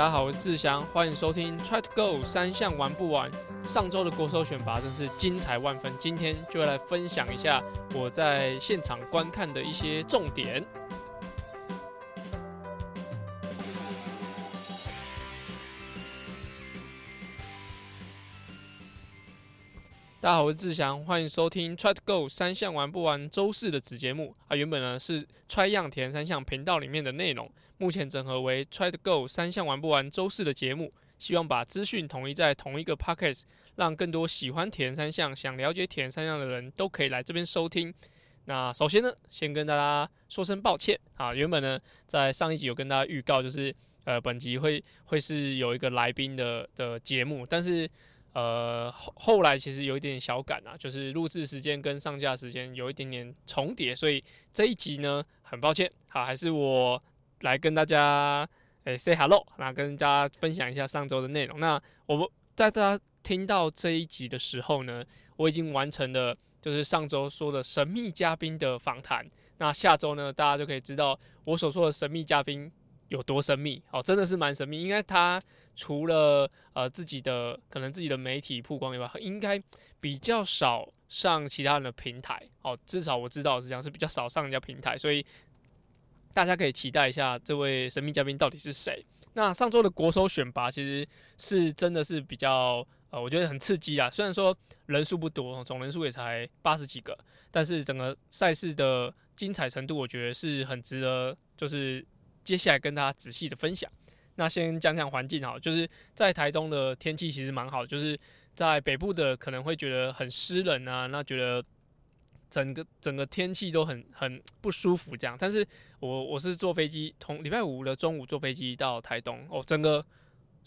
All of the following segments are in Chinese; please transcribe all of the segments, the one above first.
大家好，我是志祥，欢迎收听 Try to Go 三项玩不完。上周的国手选拔真是精彩万分，今天就来分享一下我在现场观看的一些重点。大家好，我是志祥，欢迎收听 Try to Go 三项玩不完周四的子节目啊。原本呢是 Try 样田三项频道里面的内容，目前整合为 Try to Go 三项玩不完周四的节目，希望把资讯统一在同一个 Podcast，让更多喜欢田三项、想了解田三项的人都可以来这边收听。那首先呢，先跟大家说声抱歉啊，原本呢在上一集有跟大家预告，就是呃本集会会是有一个来宾的的节目，但是。呃，后后来其实有一点小赶啊，就是录制时间跟上架时间有一点点重叠，所以这一集呢，很抱歉，好，还是我来跟大家诶 say hello，那跟大家分享一下上周的内容。那我们在大家听到这一集的时候呢，我已经完成了就是上周说的神秘嘉宾的访谈。那下周呢，大家就可以知道我所说的神秘嘉宾有多神秘，哦，真的是蛮神秘，应该他。除了呃自己的可能自己的媒体曝光以外，应该比较少上其他人的平台哦。至少我知道是这样，是比较少上人家平台，所以大家可以期待一下这位神秘嘉宾到底是谁。那上周的国手选拔其实是真的是比较呃，我觉得很刺激啊。虽然说人数不多，总人数也才八十几个，但是整个赛事的精彩程度，我觉得是很值得，就是接下来跟大家仔细的分享。那先讲讲环境哈，就是在台东的天气其实蛮好，就是在北部的可能会觉得很湿冷啊，那觉得整个整个天气都很很不舒服这样。但是我我是坐飞机，从礼拜五的中午坐飞机到台东，哦，整个。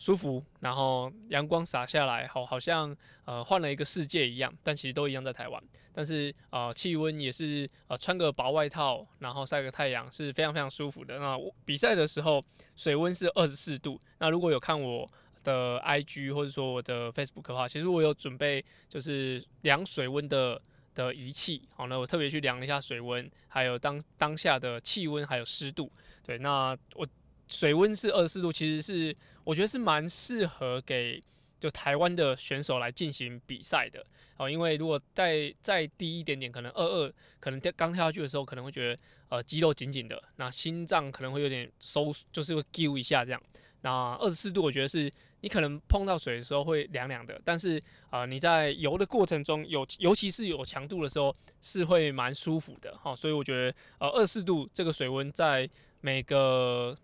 舒服，然后阳光洒下来，好，好像呃换了一个世界一样。但其实都一样在台湾，但是呃气温也是呃穿个薄外套，然后晒个太阳是非常非常舒服的。那比赛的时候水温是二十四度。那如果有看我的 IG 或者说我的 Facebook 的话，其实我有准备就是量水温的的仪器。好，那我特别去量了一下水温，还有当当下的气温还有湿度。对，那我。水温是二十四度，其实是我觉得是蛮适合给就台湾的选手来进行比赛的哦。因为如果再再低一点点，可能二二，可能刚跳下去的时候可能会觉得呃肌肉紧紧的，那心脏可能会有点收，就是会揪一下这样。那二十四度，我觉得是你可能碰到水的时候会凉凉的，但是啊你在游的过程中有尤其是有强度的时候是会蛮舒服的哈。所以我觉得呃二十四度这个水温在每个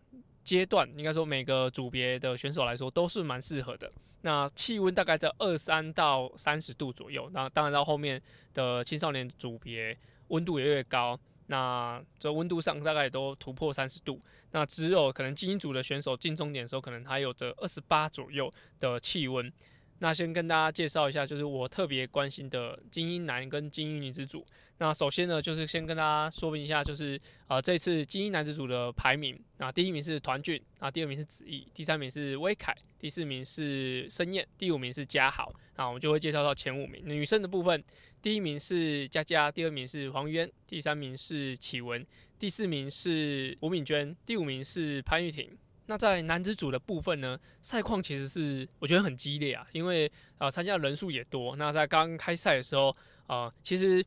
阶段应该说每个组别的选手来说都是蛮适合的。那气温大概在二三到三十度左右。那当然到后面的青少年组别温度也越高，那这温度上大概都突破三十度。那只有可能精英组的选手进终点的时候，可能还有着二十八左右的气温。那先跟大家介绍一下，就是我特别关心的精英男跟精英女子组。那首先呢，就是先跟大家说明一下，就是呃这次精英男子组的排名。那第一名是团俊，啊第二名是子毅，第三名是威凯，第四名是申燕，第五名是嘉豪。那我们就会介绍到前五名。女生的部分，第一名是佳佳，第二名是黄渊，第三名是启文，第四名是吴敏娟，第五名是潘玉婷。那在男子组的部分呢，赛况其实是我觉得很激烈啊，因为啊参加的人数也多。那在刚开赛的时候啊，其实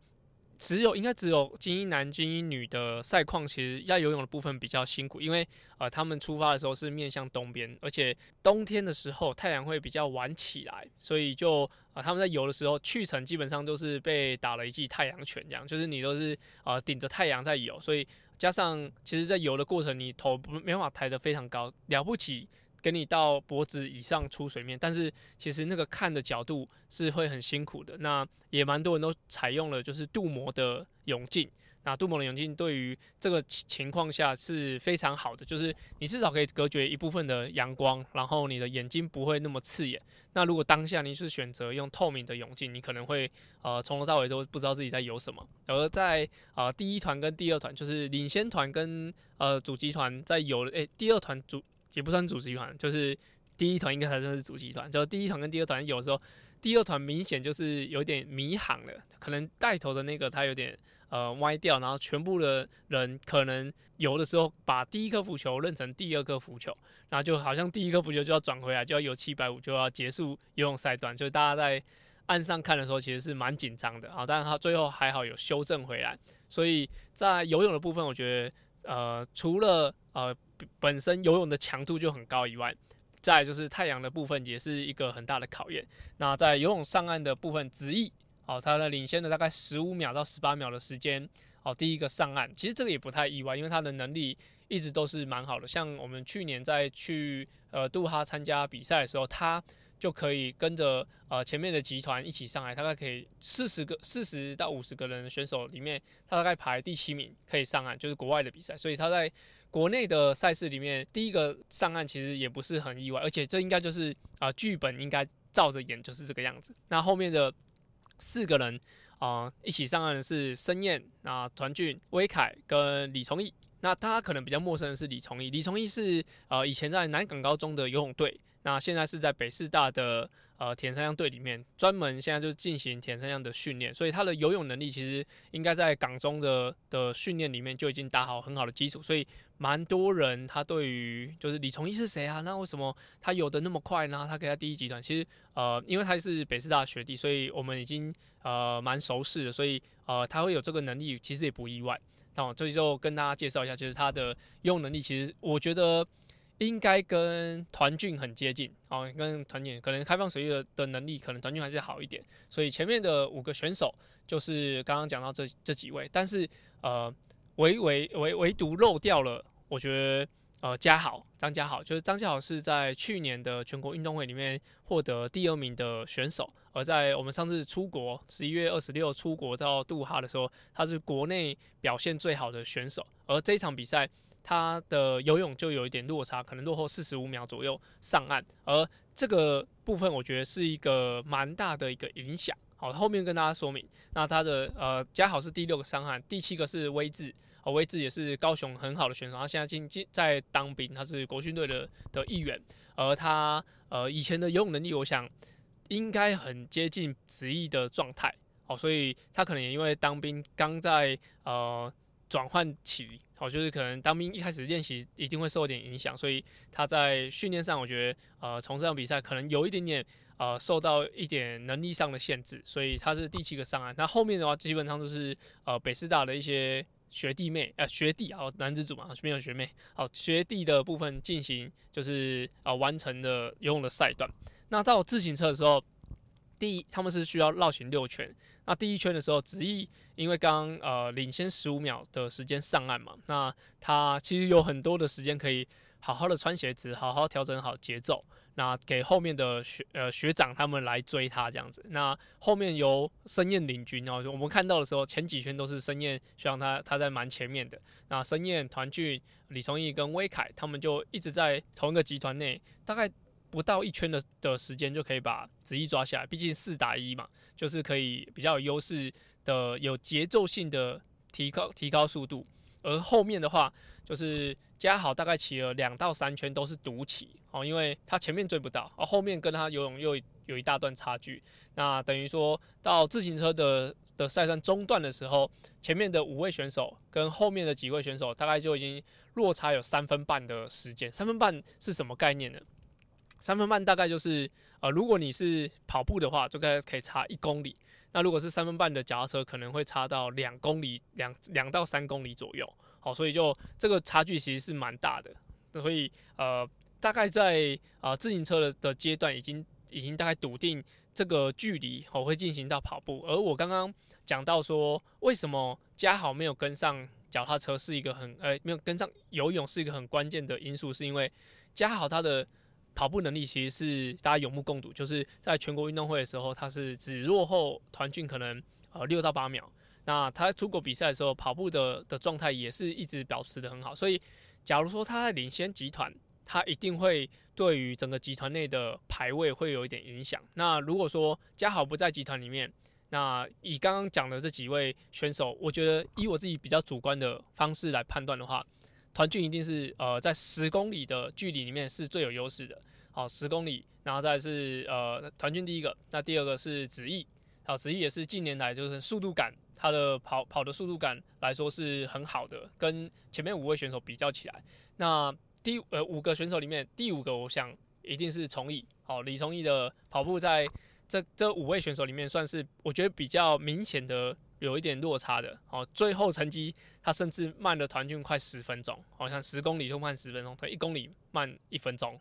只有应该只有精英男、精英女的赛况，其实要游泳的部分比较辛苦，因为呃他们出发的时候是面向东边，而且冬天的时候太阳会比较晚起来，所以就啊他们在游的时候去程基本上都是被打了一记太阳拳，这样就是你都是啊顶着太阳在游，所以。加上，其实，在游的过程，你头没办法抬得非常高，了不起，给你到脖子以上出水面，但是其实那个看的角度是会很辛苦的。那也蛮多人都采用了就是镀膜的泳镜。那镀膜的泳镜对于这个情况下是非常好的，就是你至少可以隔绝一部分的阳光，然后你的眼睛不会那么刺眼。那如果当下你是选择用透明的泳镜，你可能会呃从头到尾都不知道自己在游什么。而在呃第一团跟第二团，就是领先团跟呃主集团在游，诶，第二团主也不算主集团，就是第一团应该才算是主集团。就第一团跟第二团有时候，第二团明显就是有点迷航了，可能带头的那个他有点。呃歪掉，然后全部的人可能游的时候把第一颗浮球认成第二颗浮球，然后就好像第一颗浮球就要转回来，就要游七百五就要结束游泳赛段，就是大家在岸上看的时候其实是蛮紧张的啊，但是他最后还好有修正回来，所以在游泳的部分，我觉得呃除了呃本身游泳的强度就很高以外。再就是太阳的部分也是一个很大的考验。那在游泳上岸的部分，子毅哦，他的领先了大概十五秒到十八秒的时间哦，第一个上岸。其实这个也不太意外，因为他的能力一直都是蛮好的。像我们去年在去呃杜哈参加比赛的时候，他就可以跟着呃前面的集团一起上来，大概可以四十个四十到五十个人选手里面，他大概排第七名可以上岸，就是国外的比赛。所以他在国内的赛事里面，第一个上岸其实也不是很意外，而且这应该就是啊剧本应该照着演就是这个样子。那后面的四个人啊一起上岸的是申燕、啊团俊、威凯跟李崇义。那大家可能比较陌生的是李崇义，李崇义是呃以前在南港高中的游泳队。那现在是在北师大的呃田三项队里面，专门现在就进行田三项的训练，所以他的游泳能力其实应该在港中的的训练里面就已经打好很好的基础，所以蛮多人他对于就是李崇义是谁啊？那为什么他游的那么快呢？他给他第一集团，其实呃因为他是北师大学弟，所以我们已经呃蛮熟识的，所以呃他会有这个能力，其实也不意外。那我这里就跟大家介绍一下，就是他的游泳能力，其实我觉得。应该跟团俊很接近哦，跟团俊可能开放水域的的能力，可能团俊还是好一点。所以前面的五个选手就是刚刚讲到这这几位，但是呃唯唯唯唯独漏掉了，我觉得呃嘉豪张嘉豪，就是张嘉豪是在去年的全国运动会里面获得第二名的选手，而在我们上次出国十一月二十六出国到杜哈的时候，他是国内表现最好的选手，而这场比赛。他的游泳就有一点落差，可能落后四十五秒左右上岸，而这个部分我觉得是一个蛮大的一个影响。好，后面跟大家说明。那他的呃嘉豪是第六个上岸，第七个是威志，哦威志也是高雄很好的选手，他现在进进在当兵，他是国训队的的一员，而他呃以前的游泳能力，我想应该很接近子毅的状态。好，所以他可能也因为当兵刚在呃。转换期，哦，就是可能当兵一开始练习一定会受点影响，所以他在训练上，我觉得呃，从这场比赛可能有一点点呃，受到一点能力上的限制，所以他是第七个上岸。那后面的话，基本上都是呃北师大的一些学弟妹，呃学弟啊，男子组嘛，没有学妹，好学弟的部分进行就是呃完成的游泳的赛段。那到自行车的时候。第一，他们是需要绕行六圈。那第一圈的时候，子毅因为刚呃领先十五秒的时间上岸嘛，那他其实有很多的时间可以好好的穿鞋子，好好调整好节奏，那给后面的学呃学长他们来追他这样子。那后面由申燕领军哦，我们看到的时候，前几圈都是申燕学长他他在蛮前面的。那申燕、团俊、李崇义跟威凯他们就一直在同一个集团内，大概。不到一圈的的时间就可以把子毅抓下来，毕竟四打一嘛，就是可以比较有优势的、有节奏性的提高提高速度。而后面的话，就是加好大概骑了两到三圈都是独骑哦，因为他前面追不到，而后面跟他游泳又有一大段差距。那等于说到自行车的的赛段中段的时候，前面的五位选手跟后面的几位选手大概就已经落差有三分半的时间。三分半是什么概念呢？三分半大概就是，呃，如果你是跑步的话，就该可以差一公里。那如果是三分半的脚踏车，可能会差到两公里，两两到三公里左右。好，所以就这个差距其实是蛮大的。所以呃，大概在啊自行车的的阶段，已经已经大概笃定这个距离，我会进行到跑步。而我刚刚讲到说，为什么嘉豪没有跟上脚踏车，是一个很呃没有跟上游泳是一个很关键的因素，是因为嘉豪他的。跑步能力其实是大家有目共睹，就是在全国运动会的时候，他是只落后团俊可能呃六到八秒。那他出国比赛的时候，跑步的的状态也是一直保持的很好。所以，假如说他在领先集团，他一定会对于整个集团内的排位会有一点影响。那如果说嘉豪不在集团里面，那以刚刚讲的这几位选手，我觉得以我自己比较主观的方式来判断的话。团俊一定是呃在十公里的距离里面是最有优势的，好十公里，然后再是呃团俊第一个，那第二个是子毅，好子毅也是近年来就是速度感他的跑跑的速度感来说是很好的，跟前面五位选手比较起来，那第呃五个选手里面第五个，我想一定是崇义。好，李崇义的跑步在这这五位选手里面算是我觉得比较明显的有一点落差的。好，最后成绩他甚至慢了团军快十分钟，好像十公里就慢十分钟，他一公里慢一分钟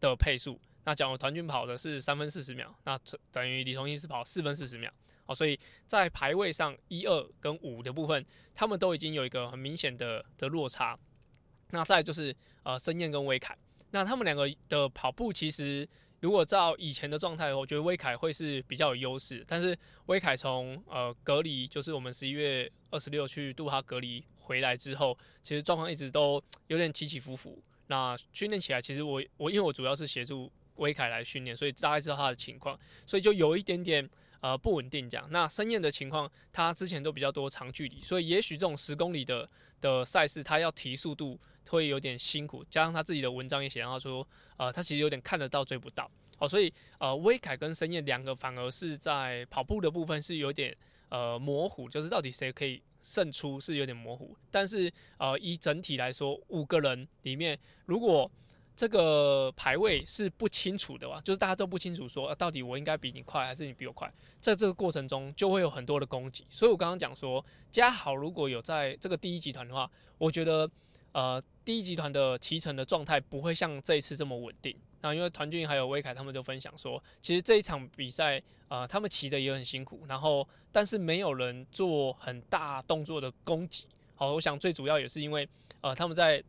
的配速。那假如团军跑的是三分四十秒，那等于李崇义是跑四分四十秒。哦，所以在排位上一二跟五的部分，他们都已经有一个很明显的的落差。那再就是呃，申燕跟威凯，那他们两个的跑步其实如果照以前的状态，我觉得威凯会是比较有优势。但是威凯从呃隔离，就是我们十一月二十六去杜哈隔离回来之后，其实状况一直都有点起起伏伏。那训练起来，其实我我因为我主要是协助威凯来训练，所以大概知道他的情况，所以就有一点点。呃，不稳定这样。那申燕的情况，他之前都比较多长距离，所以也许这种十公里的的赛事，他要提速度会有点辛苦。加上他自己的文章也写到说，呃，他其实有点看得到追不到。好，所以呃，威凯跟深夜两个反而是在跑步的部分是有点呃模糊，就是到底谁可以胜出是有点模糊。但是呃，以整体来说，五个人里面如果这个排位是不清楚的吧？就是大家都不清楚说，到底我应该比你快还是你比我快，在这个过程中就会有很多的攻击。所以我刚刚讲说，嘉豪如果有在这个第一集团的话，我觉得呃第一集团的骑乘的状态不会像这一次这么稳定。那因为团俊还有威凯他们就分享说，其实这一场比赛呃他们骑的也很辛苦，然后但是没有人做很大动作的攻击。好，我想最主要也是因为呃他们在。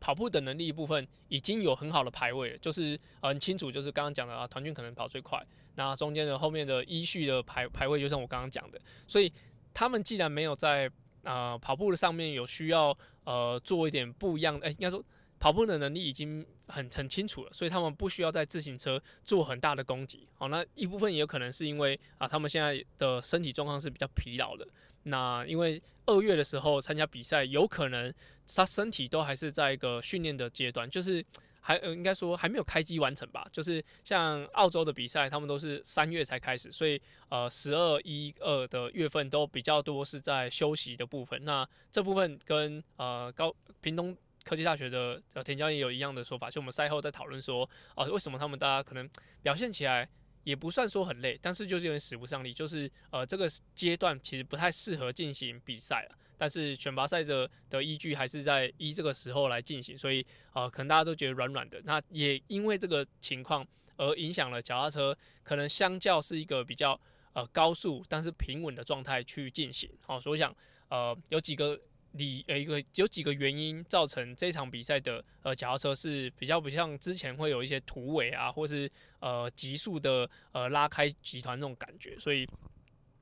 跑步的能力部分已经有很好的排位了，就是很清楚，就是刚刚讲的啊，团军可能跑最快，那中间的后面的依序的排排位，就像我刚刚讲的，所以他们既然没有在啊跑步的上面有需要呃做一点不一样的，哎，应该说跑步的能力已经很很清楚了，所以他们不需要在自行车做很大的攻击。好，那一部分也有可能是因为啊，他们现在的身体状况是比较疲劳的。那因为二月的时候参加比赛，有可能他身体都还是在一个训练的阶段，就是还呃应该说还没有开机完成吧。就是像澳洲的比赛，他们都是三月才开始，所以呃十二一二的月份都比较多是在休息的部分。那这部分跟呃高屏东科技大学的田教练有一样的说法，就我们赛后在讨论说，哦为什么他们大家可能表现起来。也不算说很累，但是就是有点使不上力，就是呃这个阶段其实不太适合进行比赛了。但是选拔赛的的依据还是在依这个时候来进行，所以呃可能大家都觉得软软的。那也因为这个情况而影响了脚踏车，可能相较是一个比较呃高速但是平稳的状态去进行。好，所以我想呃有几个。理呃一个有几个原因造成这场比赛的呃脚踏车是比较不像之前会有一些突围啊，或是呃急速的呃拉开集团那种感觉，所以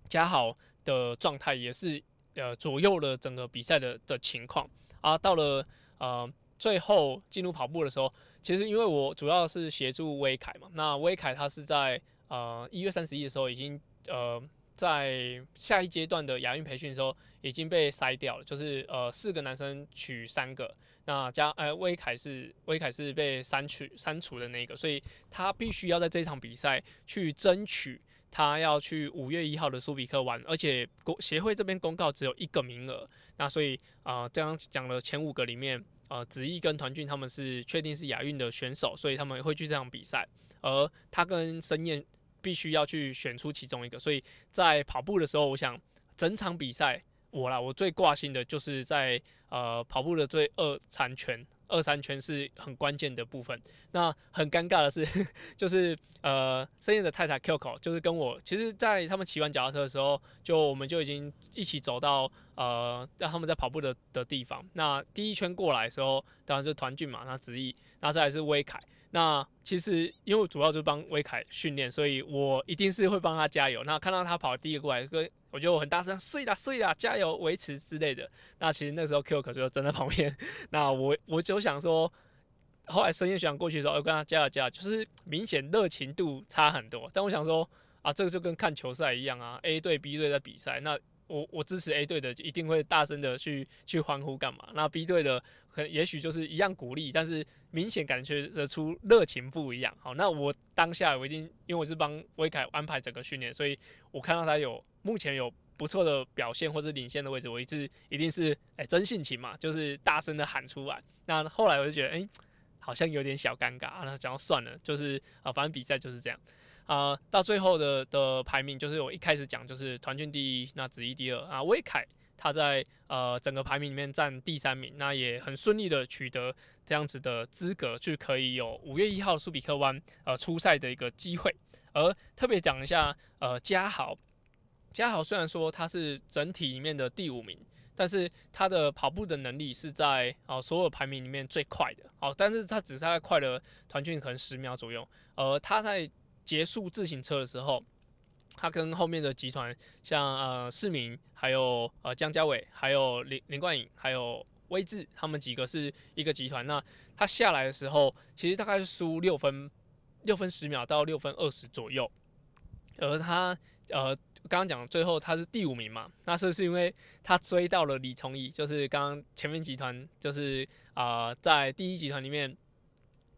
加好的状态也是呃左右了整个比赛的的情况啊。到了呃最后进入跑步的时候，其实因为我主要是协助威凯嘛，那威凯他是在呃一月三十一的时候已经呃。在下一阶段的亚运培训的时候，已经被筛掉了，就是呃四个男生取三个，那加呃威凯是威凯是被删去删除的那个，所以他必须要在这场比赛去争取他要去五月一号的苏比克玩，而且公协会这边公告只有一个名额，那所以啊刚刚讲了前五个里面，呃子毅跟团俊他们是确定是亚运的选手，所以他们会去这场比赛，而他跟申燕。必须要去选出其中一个，所以在跑步的时候，我想整场比赛我啦，我最挂心的就是在呃跑步的最二三圈，二三圈是很关键的部分。那很尴尬的是，就是呃深夜的太太 Q o，就是跟我，其实在他们骑完脚踏车的时候，就我们就已经一起走到呃让他们在跑步的的地方。那第一圈过来的时候，当然是团俊嘛，那子毅，那再来是威凯。那其实因为主要就是帮威凯训练，所以我一定是会帮他加油。那看到他跑第一个过来，跟我觉得我很大声，睡啦睡啦，加油维持之类的。那其实那时候 Q 可是就站在旁边，那我我就想说，后来深夜学长过去的时候，我跟他加油加，就是明显热情度差很多。但我想说啊，这个就跟看球赛一样啊，A 队 B 队在比赛，那。我我支持 A 队的，一定会大声的去去欢呼干嘛？那 B 队的可也许就是一样鼓励，但是明显感觉得出热情不一样。好，那我当下我一定因为我是帮威凯安排整个训练，所以我看到他有目前有不错的表现或者领先的位置，我一直一定是哎真性情嘛，就是大声的喊出来。那后来我就觉得哎，好像有点小尴尬，那讲算了，就是啊，反正比赛就是这样啊。到最后的的排名，就是我一开始讲就是团军第一，那子怡第二啊，威凯他在呃整个排名里面占第三名，那也很顺利的取得这样子的资格，就可以有五月一号苏比克湾呃出赛的一个机会。而特别讲一下，呃，嘉豪，嘉豪虽然说他是整体里面的第五名，但是他的跑步的能力是在哦所有排名里面最快的，哦，但是他只是大概快了团俊可能十秒左右。而他在结束自行车的时候，他跟后面的集团，像呃市民，还有呃江家伟，还有林林冠颖，还有威志，他们几个是一个集团。那他下来的时候，其实大概是输六分。六分十秒到六分二十左右，而他呃刚刚讲最后他是第五名嘛，那是是因为他追到了李崇义，就是刚刚前面集团就是啊在第一集团里面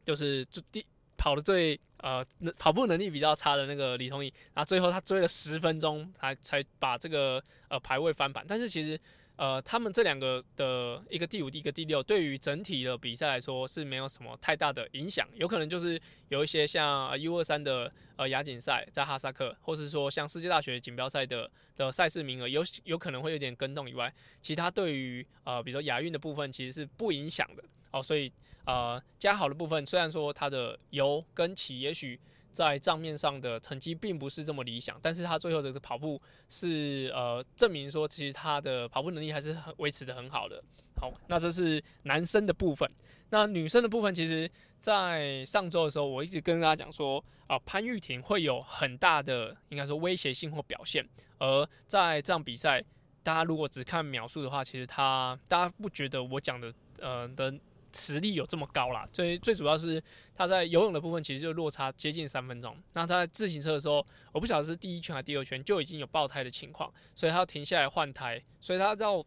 就是最第跑的最呃跑步能力比较差的那个李崇义，然后最后他追了十分钟才才把这个呃排位翻盘，但是其实。呃，他们这两个的一个第五、一个第六，对于整体的比赛来说是没有什么太大的影响。有可能就是有一些像 U 二三的呃亚锦赛在哈萨克，或是说像世界大学锦标赛的的赛事名额有有可能会有点跟动以外，其他对于呃比如说亚运的部分其实是不影响的哦。所以呃加好的部分，虽然说它的油跟起也许。在账面上的成绩并不是这么理想，但是他最后的跑步是呃证明说，其实他的跑步能力还是很维持的很好的。好，那这是男生的部分。那女生的部分，其实在上周的时候，我一直跟大家讲说，啊潘玉婷会有很大的应该说威胁性或表现。而在这场比赛，大家如果只看描述的话，其实他大家不觉得我讲的呃的。实力有这么高啦，所以最主要是他在游泳的部分其实就落差接近三分钟。那他在自行车的时候，我不晓得是第一圈还是第二圈就已经有爆胎的情况，所以他要停下来换胎。所以他到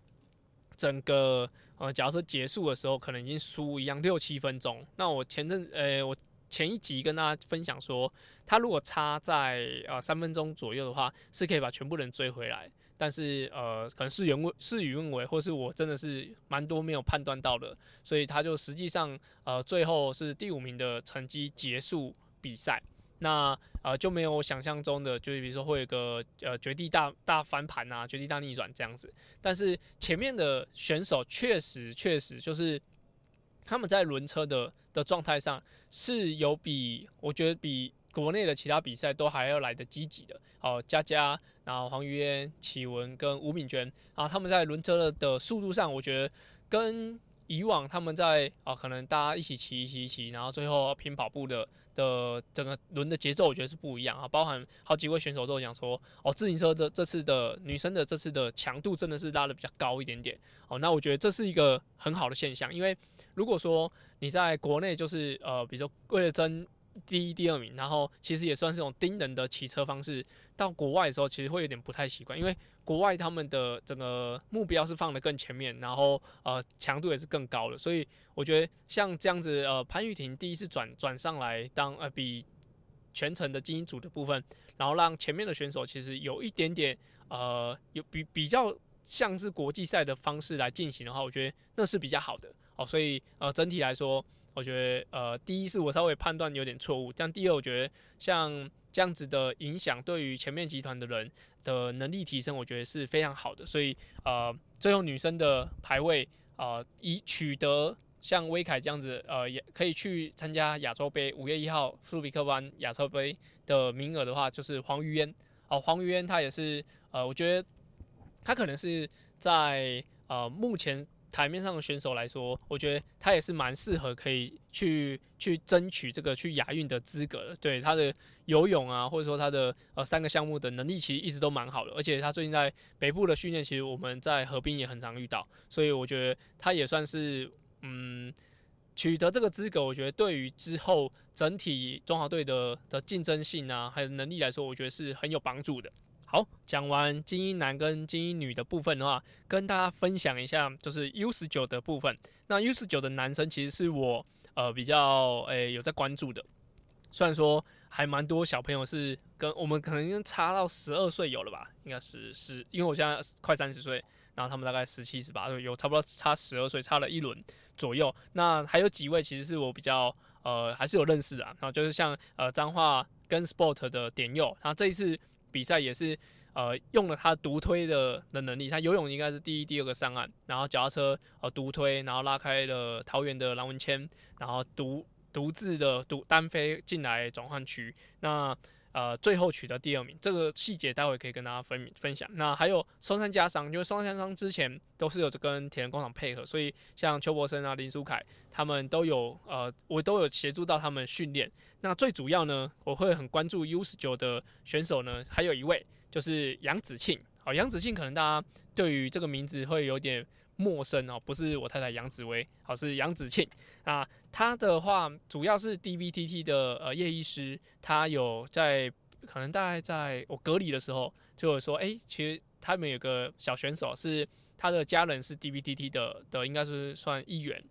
整个呃，假如说结束的时候，可能已经输一样六七分钟。那我前阵呃，我前一集跟大家分享说，他如果差在呃三分钟左右的话，是可以把全部人追回来。但是呃，可能是原为事与愿违，或是我真的是蛮多没有判断到的，所以他就实际上呃最后是第五名的成绩结束比赛。那呃就没有我想象中的，就是比如说会有个呃绝地大大翻盘啊，绝地大逆转这样子。但是前面的选手确实确实就是他们在轮车的的状态上是有比我觉得比。国内的其他比赛都还要来的积极的，好，佳佳，然后黄瑜嫣、启文跟吴敏娟，然后他们在轮车的速度上，我觉得跟以往他们在啊，可能大家一起骑、一起骑，然后最后拼跑步的的整个轮的节奏，我觉得是不一样啊。包含好几位选手都有讲说，哦，自行车的这次的女生的这次的强度真的是拉的比较高一点点，哦，那我觉得这是一个很好的现象，因为如果说你在国内就是呃，比如说为了争。第一、第二名，然后其实也算是这种盯人的骑车方式。到国外的时候，其实会有点不太习惯，因为国外他们的整个目标是放的更前面，然后呃强度也是更高的。所以我觉得像这样子，呃潘玉婷第一次转转上来当呃比全程的精英组的部分，然后让前面的选手其实有一点点呃有比比较像是国际赛的方式来进行的话，我觉得那是比较好的哦。所以呃整体来说。我觉得，呃，第一是我稍微判断有点错误，但第二，我觉得像这样子的影响，对于前面集团的人的能力提升，我觉得是非常好的。所以，呃，最后女生的排位，呃，以取得像威凯这样子，呃，也可以去参加亚洲杯五月一号苏比克湾亚洲杯的名额的话，就是黄瑜嫣。哦，黄瑜嫣她也是，呃，我觉得她可能是在呃目前。台面上的选手来说，我觉得他也是蛮适合可以去去争取这个去亚运的资格的。对他的游泳啊，或者说他的呃三个项目的能力，其实一直都蛮好的。而且他最近在北部的训练，其实我们在河滨也很常遇到，所以我觉得他也算是嗯取得这个资格。我觉得对于之后整体中华队的的竞争性啊，还有能力来说，我觉得是很有帮助的。好，讲完精英男跟精英女的部分的话，跟大家分享一下，就是 U 十九的部分。那 U 十九的男生其实是我呃比较诶有在关注的，虽然说还蛮多小朋友是跟我们可能差到十二岁有了吧，应该是十，因为我现在快三十岁，然后他们大概十七十八岁，有差不多差十二岁，差了一轮左右。那还有几位其实是我比较呃还是有认识的，然后就是像呃彰化跟 Sport 的点佑，然后这一次比赛也是呃用了他独推的的能力，他游泳应该是第一第二个上岸，然后脚踏车呃独推，然后拉开了桃园的蓝文谦，然后独。独自的独单飞进来转换区，那呃最后取得第二名，这个细节待会可以跟大家分分享。那还有双山加商，因为双山加商之前都是有跟铁人工厂配合，所以像邱博生啊、林书凯他们都有呃，我都有协助到他们训练。那最主要呢，我会很关注 U 十九的选手呢，还有一位就是杨子庆。好，杨子庆可能大家对于这个名字会有点。陌生哦，不是我太太杨紫薇，好是杨子庆啊。他的话主要是 DVTT 的呃叶医师，他有在可能大概在我隔离的时候，就有说，哎，其实他们有个小选手是他的家人是 DVTT 的的，应该是算一员。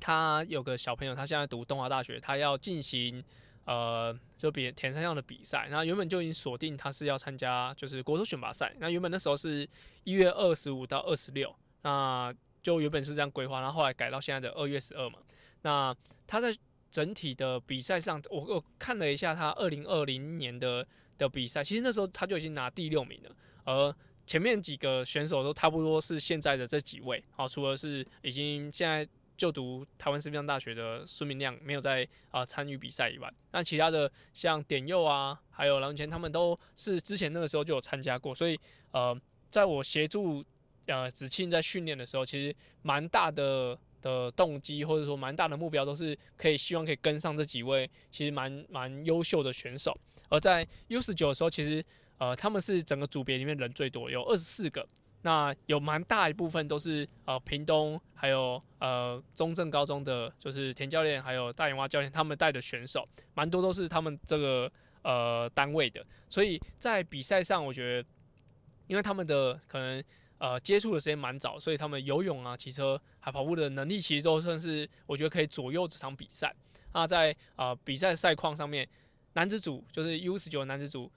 他有个小朋友，他现在读东华大学，他要进行呃就比田三项的比赛，然后原本就已经锁定他是要参加就是国手选拔赛，那原本那时候是一月二十五到二十六。那就原本是这样规划，然后后来改到现在的二月十二嘛。那他在整体的比赛上，我我看了一下他二零二零年的的比赛，其实那时候他就已经拿第六名了，而前面几个选手都差不多是现在的这几位。好，除了是已经现在就读台湾师范大学的孙明亮没有在啊参与比赛以外，那其他的像点佑啊，还有郎前他们都是之前那个时候就有参加过，所以呃，在我协助。呃，子庆在训练的时候，其实蛮大的的动机，或者说蛮大的目标，都是可以希望可以跟上这几位其实蛮蛮优秀的选手。而在 U 十九的时候，其实呃他们是整个组别里面人最多，有二十四个。那有蛮大一部分都是呃屏东还有呃中正高中的，就是田教练还有大眼蛙教练他们带的选手，蛮多都是他们这个呃单位的。所以在比赛上，我觉得因为他们的可能。呃，接触的时间蛮早，所以他们游泳啊、骑车、还跑步的能力，其实都算是我觉得可以左右这场比赛。那在呃比赛赛况上面，男子组就是 U 十九男子组，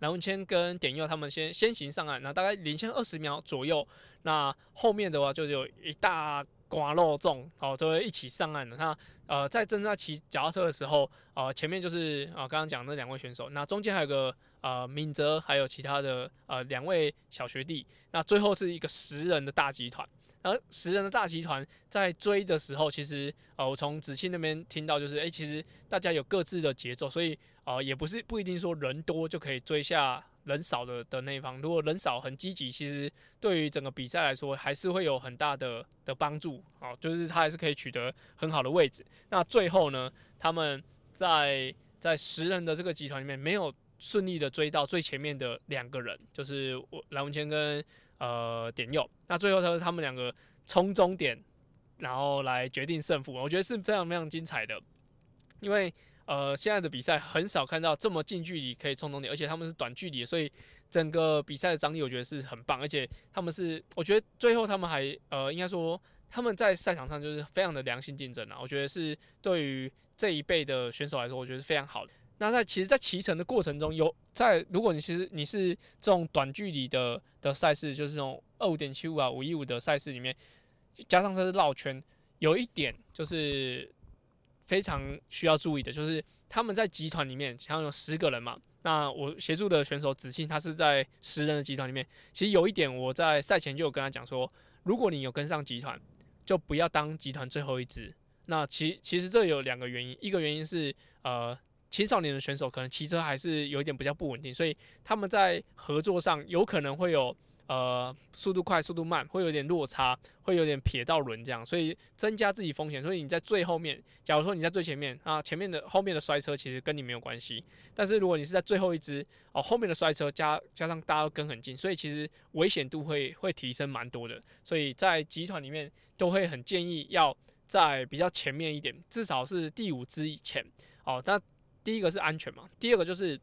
蓝文谦跟点佑他们先先行上岸，那大概领先二十秒左右。那后面的话就有一大瓜肉粽，哦，都会一起上岸的。那呃，在正在骑脚踏车的时候，呃，前面就是啊刚刚讲那两位选手，那中间还有个。呃，敏哲还有其他的呃两位小学弟，那最后是一个十人的大集团。而十人的大集团在追的时候，其实呃，我从子清那边听到就是，诶，其实大家有各自的节奏，所以呃，也不是不一定说人多就可以追下人少的的那一方。如果人少很积极，其实对于整个比赛来说，还是会有很大的的帮助。哦，就是他还是可以取得很好的位置。那最后呢，他们在在十人的这个集团里面没有。顺利的追到最前面的两个人，就是我蓝文谦跟呃点佑。那最后他他们两个冲终点，然后来决定胜负。我觉得是非常非常精彩的，因为呃现在的比赛很少看到这么近距离可以冲终点，而且他们是短距离，所以整个比赛的张力我觉得是很棒。而且他们是，我觉得最后他们还呃应该说他们在赛场上就是非常的良性竞争啊。我觉得是对于这一辈的选手来说，我觉得是非常好的。那在其实，在骑乘的过程中，有在如果你其实你是这种短距离的的赛事，就是这种二五点七五啊、五一五的赛事里面，加上这是绕圈，有一点就是非常需要注意的，就是他们在集团里面，像有十个人嘛，那我协助的选手子庆，他是在十人的集团里面。其实有一点，我在赛前就有跟他讲说，如果你有跟上集团，就不要当集团最后一支。那其其实这有两个原因，一个原因是呃。青少年的选手可能骑车还是有一点比较不稳定，所以他们在合作上有可能会有呃速度快、速度慢，会有点落差，会有点撇到轮这样，所以增加自己风险。所以你在最后面，假如说你在最前面啊，前面的后面的摔车其实跟你没有关系，但是如果你是在最后一只哦，后面的摔车加加上大家都跟很近，所以其实危险度会会提升蛮多的。所以在集团里面都会很建议要在比较前面一点，至少是第五支以前哦，那。第一个是安全嘛，第二个就是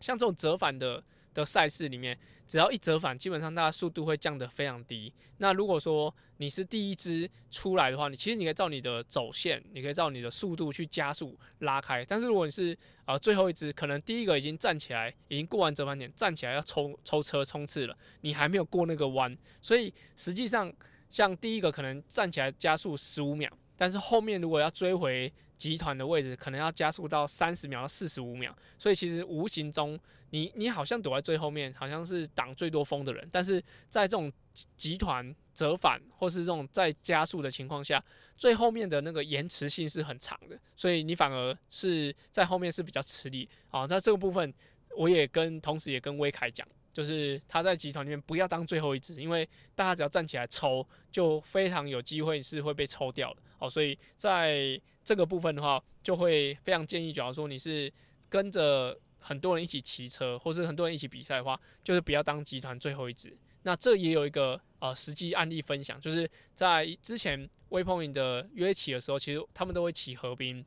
像这种折返的的赛事里面，只要一折返，基本上大家速度会降得非常低。那如果说你是第一支出来的话，你其实你可以照你的走线，你可以照你的速度去加速拉开。但是如果你是呃最后一只，可能第一个已经站起来，已经过完折返点，站起来要抽抽车冲刺了，你还没有过那个弯，所以实际上像第一个可能站起来加速十五秒，但是后面如果要追回。集团的位置可能要加速到三十秒到四十五秒，所以其实无形中你你好像躲在最后面，好像是挡最多风的人，但是在这种集团折返或是这种在加速的情况下，最后面的那个延迟性是很长的，所以你反而是在后面是比较吃力啊。那这个部分我也跟同时也跟威凯讲，就是他在集团里面不要当最后一只，因为大家只要站起来抽，就非常有机会是会被抽掉的哦。所以在这个部分的话，就会非常建议，假如说你是跟着很多人一起骑车，或是很多人一起比赛的话，就是不要当集团最后一只。那这也有一个呃实际案例分享，就是在之前微碰影的约骑的时候，其实他们都会骑河滨，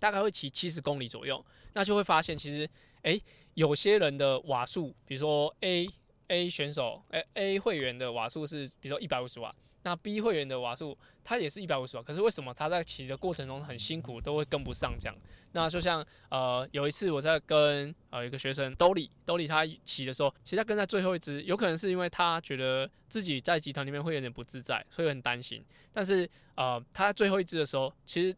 大概会骑七十公里左右，那就会发现其实诶，有些人的瓦数，比如说 A A 选手，诶 A 会员的瓦数是比如说一百五十瓦。那 B 会员的瓦数，它也是一百五十瓦，可是为什么他在骑的过程中很辛苦，都会跟不上这样？那就像呃有一次我在跟呃一个学生兜里兜里他骑的时候，其实他跟在最后一只，有可能是因为他觉得自己在集团里面会有点不自在，所以很担心。但是呃他在最后一只的时候，其实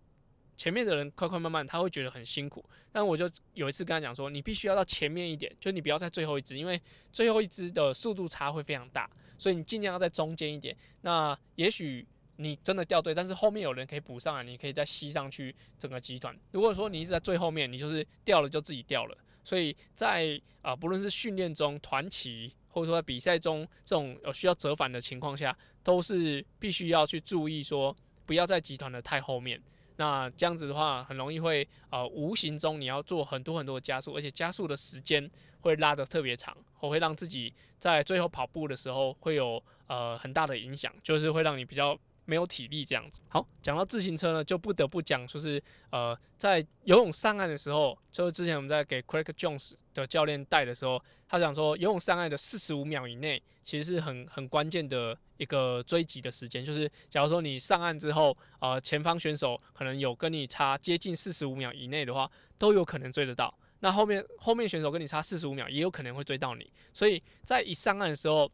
前面的人快快慢慢，他会觉得很辛苦。但我就有一次跟他讲说，你必须要到前面一点，就你不要在最后一只，因为最后一只的速度差会非常大。所以你尽量要在中间一点，那也许你真的掉队，但是后面有人可以补上来，你可以再吸上去整个集团。如果说你一直在最后面，你就是掉了就自己掉了。所以在啊，不论是训练中、团骑，或者说在比赛中这种有需要折返的情况下，都是必须要去注意说，不要在集团的太后面。那这样子的话，很容易会呃无形中你要做很多很多的加速，而且加速的时间。会拉得特别长，我会让自己在最后跑步的时候会有呃很大的影响，就是会让你比较没有体力这样子。好，讲到自行车呢，就不得不讲，就是呃在游泳上岸的时候，就是之前我们在给 Craig Jones 的教练带的时候，他讲说游泳上岸的四十五秒以内，其实是很很关键的一个追击的时间。就是假如说你上岸之后，呃前方选手可能有跟你差接近四十五秒以内的话，都有可能追得到。那后面后面选手跟你差四十五秒，也有可能会追到你，所以在一上岸的时候，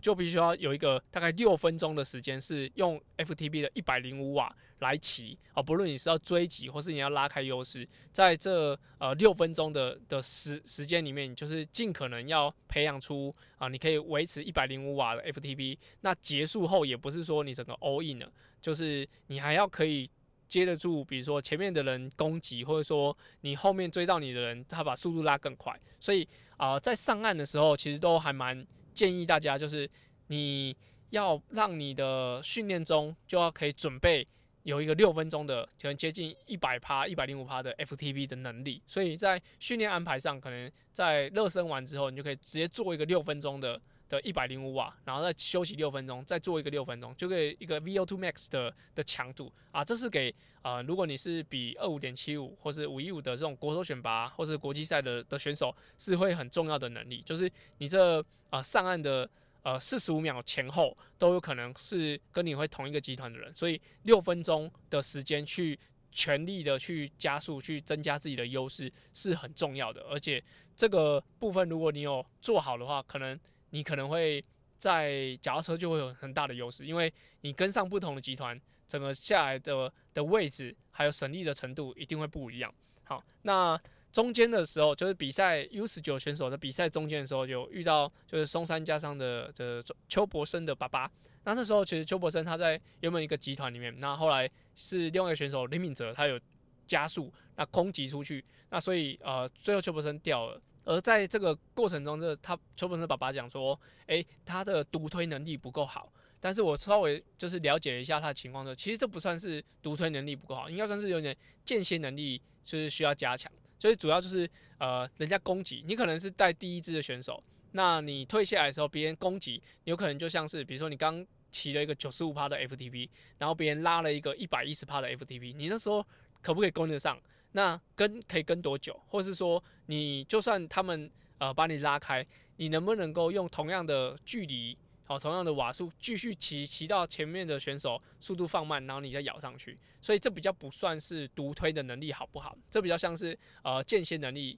就必须要有一个大概六分钟的时间，是用 FTB 的一百零五瓦来骑啊，不论你是要追击或是你要拉开优势，在这呃六分钟的的时时间里面，你就是尽可能要培养出啊，你可以维持一百零五瓦的 FTB。那结束后也不是说你整个 all in 了，就是你还要可以。接得住，比如说前面的人攻击，或者说你后面追到你的人，他把速度拉更快。所以啊，在上岸的时候，其实都还蛮建议大家，就是你要让你的训练中就要可以准备有一个六分钟的，可能接近一百趴、一百零五趴的 FTP 的能力。所以在训练安排上，可能在热身完之后，你就可以直接做一个六分钟的。的一百零五瓦，然后再休息六分钟，再做一个六分钟，就给一个 VO2 max 的的强度。啊，这是给啊，如果你是比二五点七五或是五一五的这种国手选拔或是国际赛的的选手，是会很重要的能力，就是你这啊上岸的呃四十五秒前后都有可能是跟你会同一个集团的人，所以六分钟的时间去全力的去加速，去增加自己的优势是很重要的，而且这个部分如果你有做好的话，可能。你可能会在脚踏车就会有很大的优势，因为你跟上不同的集团，整个下来的的位置还有省力的程度一定会不一样。好，那中间的时候就是比赛 U 十九选手的比赛中间的时候，有遇到就是松山加上的这邱博生的爸爸。那那时候其实邱博生他在原本一个集团里面，那后来是另外一个选手林敏哲，他有加速那空击出去，那所以呃最后邱博生掉了。而在这个过程中，这他邱本生爸爸讲说，诶，他的独推能力不够好。但是我稍微就是了解了一下他的情况之后，其实这不算是独推能力不够好，应该算是有点间歇能力就是需要加强。所以主要就是呃，人家攻击你可能是带第一支的选手，那你退下来的时候，别人攻击有可能就像是比如说你刚骑了一个九十五趴的 FTP，然后别人拉了一个一百一十趴的 FTP，你那时候可不可以跟得上？那跟可以跟多久，或是说你就算他们呃把你拉开，你能不能够用同样的距离，好同样的瓦数继续骑骑到前面的选手速度放慢，然后你再咬上去，所以这比较不算是独推的能力好不好？这比较像是呃间歇能力，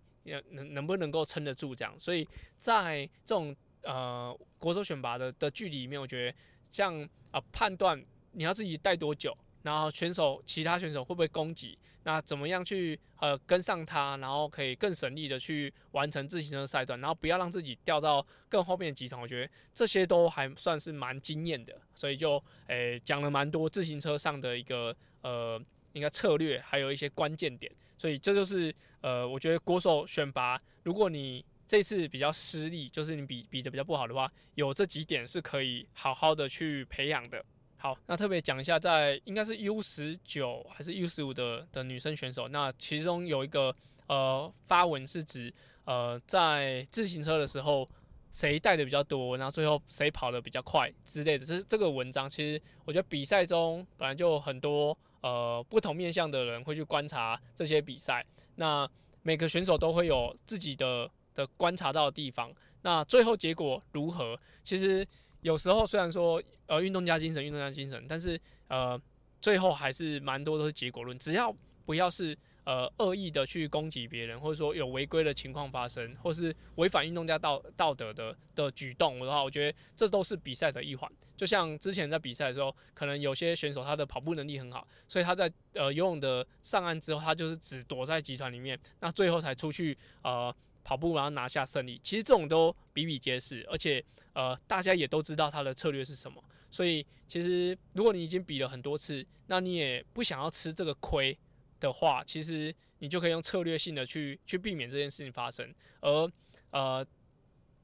能能不能够撑得住这样？所以在这种呃国手选拔的的距离里面，我觉得像啊判断你要自己带多久。然后选手其他选手会不会攻击？那怎么样去呃跟上他，然后可以更省力的去完成自行车赛段，然后不要让自己掉到更后面的集团？我觉得这些都还算是蛮惊艳的，所以就诶讲了蛮多自行车上的一个呃应该策略，还有一些关键点。所以这就是呃我觉得国手选拔，如果你这次比较失利，就是你比比的比较不好的话，有这几点是可以好好的去培养的。好，那特别讲一下，在应该是 U 十九还是 U 十五的的女生选手，那其中有一个呃发文是指呃在自行车的时候谁带的比较多，然后最后谁跑的比较快之类的。这是这个文章其实我觉得比赛中本来就很多呃不同面向的人会去观察这些比赛，那每个选手都会有自己的的观察到的地方，那最后结果如何，其实。有时候虽然说呃运动家精神，运动家精神，但是呃最后还是蛮多都是结果论。只要不要是呃恶意的去攻击别人，或者说有违规的情况发生，或是违反运动家道道德的的举动的话，我觉得这都是比赛的一环。就像之前在比赛的时候，可能有些选手他的跑步能力很好，所以他在呃游泳的上岸之后，他就是只躲在集团里面，那最后才出去呃。跑步然后拿下胜利，其实这种都比比皆是，而且呃大家也都知道他的策略是什么，所以其实如果你已经比了很多次，那你也不想要吃这个亏的话，其实你就可以用策略性的去去避免这件事情发生。而呃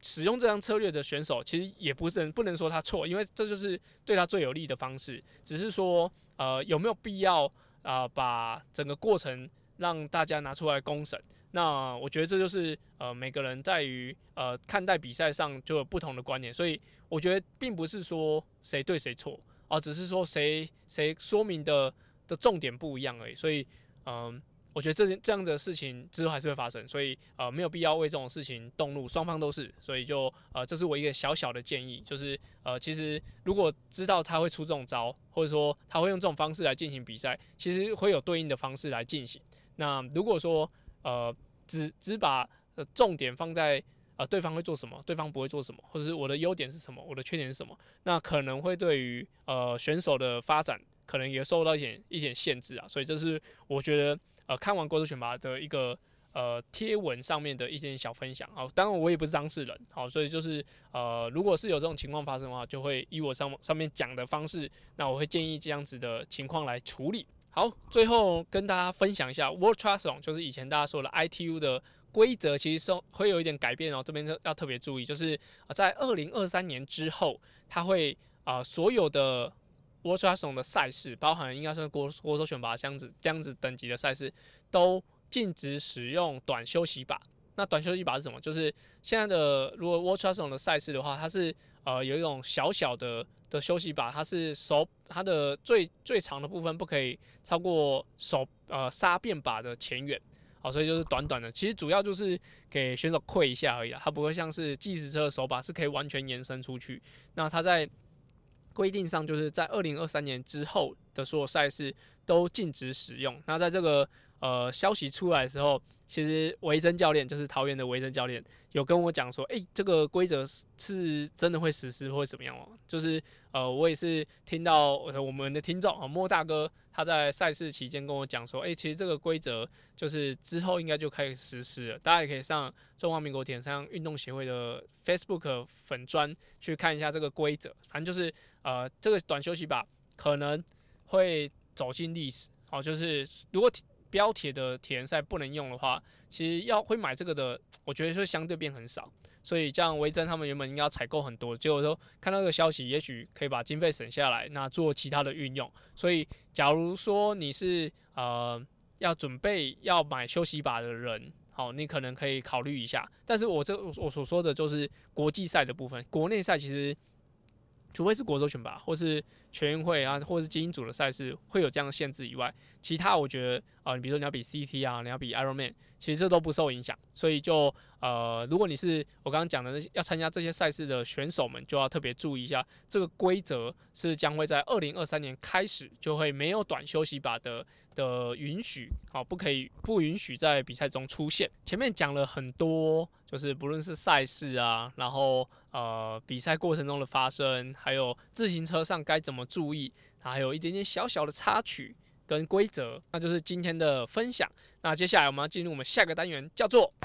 使用这项策略的选手，其实也不是不能说他错，因为这就是对他最有利的方式，只是说呃有没有必要啊把整个过程让大家拿出来公审。那我觉得这就是呃每个人在于呃看待比赛上就有不同的观点，所以我觉得并不是说谁对谁错啊，只是说谁谁说明的的重点不一样而已。所以嗯，我觉得这件这样的事情之后还是会发生，所以呃没有必要为这种事情动怒，双方都是，所以就呃这是我一个小小的建议，就是呃其实如果知道他会出这种招，或者说他会用这种方式来进行比赛，其实会有对应的方式来进行。那如果说呃，只只把呃重点放在呃对方会做什么，对方不会做什么，或者是我的优点是什么，我的缺点是什么，那可能会对于呃选手的发展可能也受到一点一点限制啊。所以这是我觉得呃看完国足选拔的一个呃贴文上面的一点小分享啊。当然我也不是当事人，好，所以就是呃如果是有这种情况发生的话，就会以我上上面讲的方式，那我会建议这样子的情况来处理。好，最后跟大家分享一下 World Triathlon，就是以前大家说的 ITU 的规则，其实是会有一点改变哦。这边要特别注意，就是啊在二零二三年之后，它会啊所有的 World Triathlon 的赛事，包含应该说国国手选拔这样子这样子等级的赛事，都禁止使用短休息把。那短休息把是什么？就是现在的如果 World Triathlon 的赛事的话，它是呃有一种小小的。的休息把，它是手它的最最长的部分不可以超过手呃刹变把的前缘，好，所以就是短短的，其实主要就是给选手跪一下而已啊，它不会像是计时车的手把是可以完全延伸出去。那它在规定上就是在二零二三年之后的所有赛事都禁止使用。那在这个呃消息出来的时候。其实维珍教练就是桃园的维珍教练，有跟我讲说，哎，这个规则是真的会实施或怎么样哦？就是呃，我也是听到我们的听众啊，莫大哥他在赛事期间跟我讲说，哎，其实这个规则就是之后应该就开始实施了，大家也可以上中华民国田上运动协会的 Facebook 粉砖去看一下这个规则。反正就是呃，这个短休息吧可能会走进历史哦，就是如果。标铁的铁人赛不能用的话，其实要会买这个的，我觉得会相对变很少。所以像维珍他们原本应该要采购很多，结果说看到这个消息，也许可以把经费省下来，那做其他的运用。所以假如说你是呃要准备要买休息把的人，好，你可能可以考虑一下。但是我这我所说的就是国际赛的部分，国内赛其实除非是国州选拔或是全运会啊，或者是精英组的赛事会有这样的限制以外，其他我觉得啊，你比如说你要比 CT 啊，你要比 Ironman，其实这都不受影响。所以就呃，如果你是我刚刚讲的那些要参加这些赛事的选手们，就要特别注意一下，这个规则是将会在二零二三年开始就会没有短休息吧的的允许，好，不可以不允许在比赛中出现。前面讲了很多，就是不论是赛事啊，然后。呃，比赛过程中的发生，还有自行车上该怎么注意，还有一点点小小的插曲跟规则，那就是今天的分享。那接下来我们要进入我们下个单元，叫做“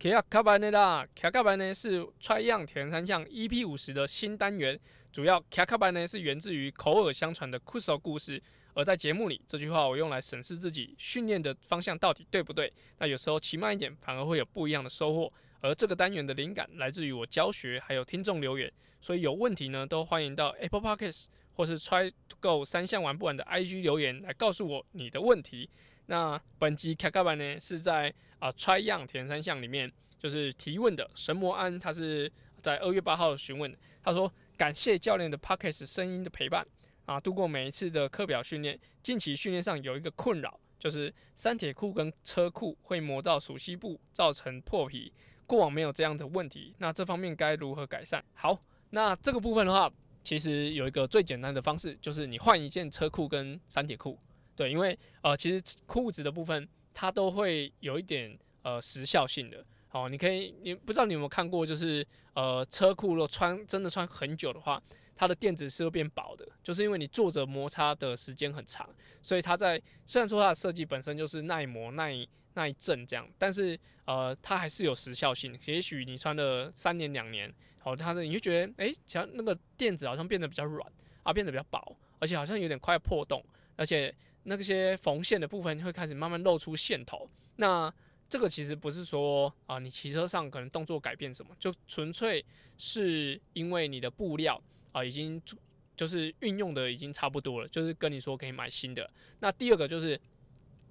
卡卡班内拉”。卡卡班呢是 Try 样田三项 EP 五十的新单元，主要卡卡班呢是源自于口耳相传的 Kuso 故事。而在节目里，这句话我用来审视自己训练的方向到底对不对。那有时候骑慢一点，反而会有不一样的收获。而这个单元的灵感来自于我教学，还有听众留言。所以有问题呢，都欢迎到 Apple Podcasts 或是 Try to Go 三项玩不完的 IG 留言来告诉我你的问题。那本集卡卡版呢，是在啊 Try 样填三项里面，就是提问的神魔安，他是在二月八号询问，他说感谢教练的 Podcast 声音的陪伴。啊，度过每一次的课表训练，近期训练上有一个困扰，就是三铁裤跟车裤会磨到属膝部，造成破皮。过往没有这样的问题，那这方面该如何改善？好，那这个部分的话，其实有一个最简单的方式，就是你换一件车裤跟三铁裤。对，因为呃，其实裤子的部分它都会有一点呃时效性的。好，你可以，你不知道你有没有看过，就是呃车裤如果穿真的穿很久的话。它的电子是会变薄的，就是因为你坐着摩擦的时间很长，所以它在虽然说它的设计本身就是耐磨、耐耐震这样，但是呃，它还是有时效性。也许你穿了三年、两年，好，它的你就觉得，哎，像那个垫子好像变得比较软啊，变得比较薄，而且好像有点快破洞，而且那些缝线的部分会开始慢慢露出线头。那这个其实不是说啊，你骑车上可能动作改变什么，就纯粹是因为你的布料。啊，已经就是运用的已经差不多了，就是跟你说可以买新的。那第二个就是，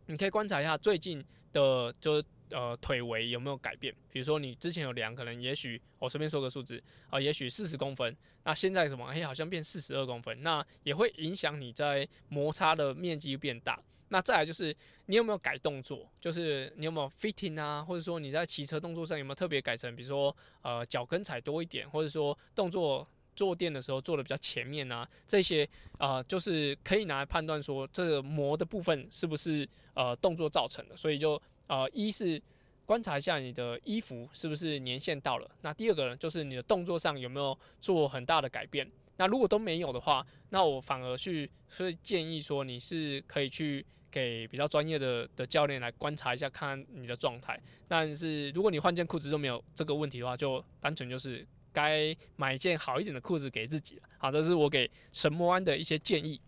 你可以观察一下最近的，就是呃腿围有没有改变。比如说你之前有量，可能也许我随便说个数字啊，也许四十公分，那现在什么？哎，好像变四十二公分，那也会影响你在摩擦的面积变大。那再来就是你有没有改动作，就是你有没有 fitting 啊，或者说你在骑车动作上有没有特别改成，比如说呃脚跟踩多一点，或者说动作。坐垫的时候坐的比较前面啊，这些啊就是可以拿来判断说这个膜的部分是不是呃动作造成的，所以就呃一是观察一下你的衣服是不是年限到了，那第二个呢就是你的动作上有没有做很大的改变，那如果都没有的话，那我反而去会建议说你是可以去给比较专业的的教练来观察一下看你的状态，但是如果你换件裤子都没有这个问题的话，就单纯就是。该买一件好一点的裤子给自己了。好，这是我给神魔安的一些建议。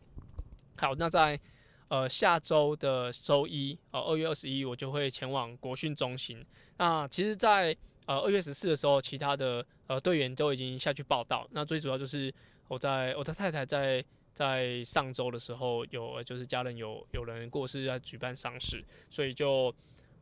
好，那在呃下周的周一，呃二月二十一，我就会前往国训中心。那其实，在呃二月十四的时候，其他的呃队员都已经下去报道。那最主要就是我在我的太太在在上周的时候有就是家人有有人过世要举办丧事，所以就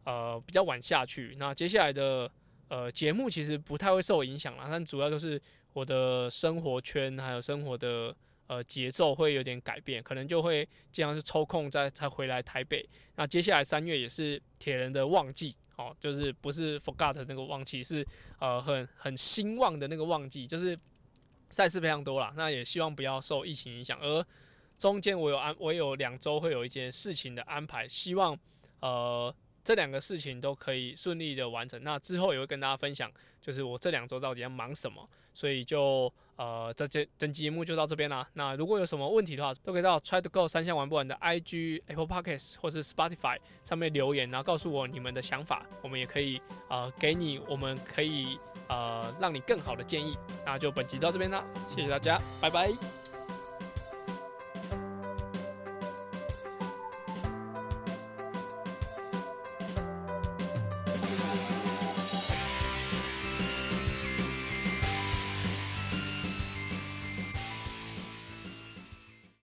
呃比较晚下去。那接下来的。呃，节目其实不太会受影响啦，但主要就是我的生活圈还有生活的呃节奏会有点改变，可能就会经常是抽空再才回来台北。那接下来三月也是铁人的旺季，哦，就是不是 forgot 那个旺季，是呃很很兴旺的那个旺季，就是赛事非常多啦。那也希望不要受疫情影响，而中间我有安，我有两周会有一些事情的安排，希望呃。这两个事情都可以顺利的完成，那之后也会跟大家分享，就是我这两周到底要忙什么。所以就呃，这这整节目就到这边啦。那如果有什么问题的话，都可以到 Try to Go 三项玩不完的 IG、Apple Podcasts 或是 Spotify 上面留言，然后告诉我你们的想法，我们也可以呃给你，我们可以呃让你更好的建议。那就本集到这边啦，谢谢大家，拜拜。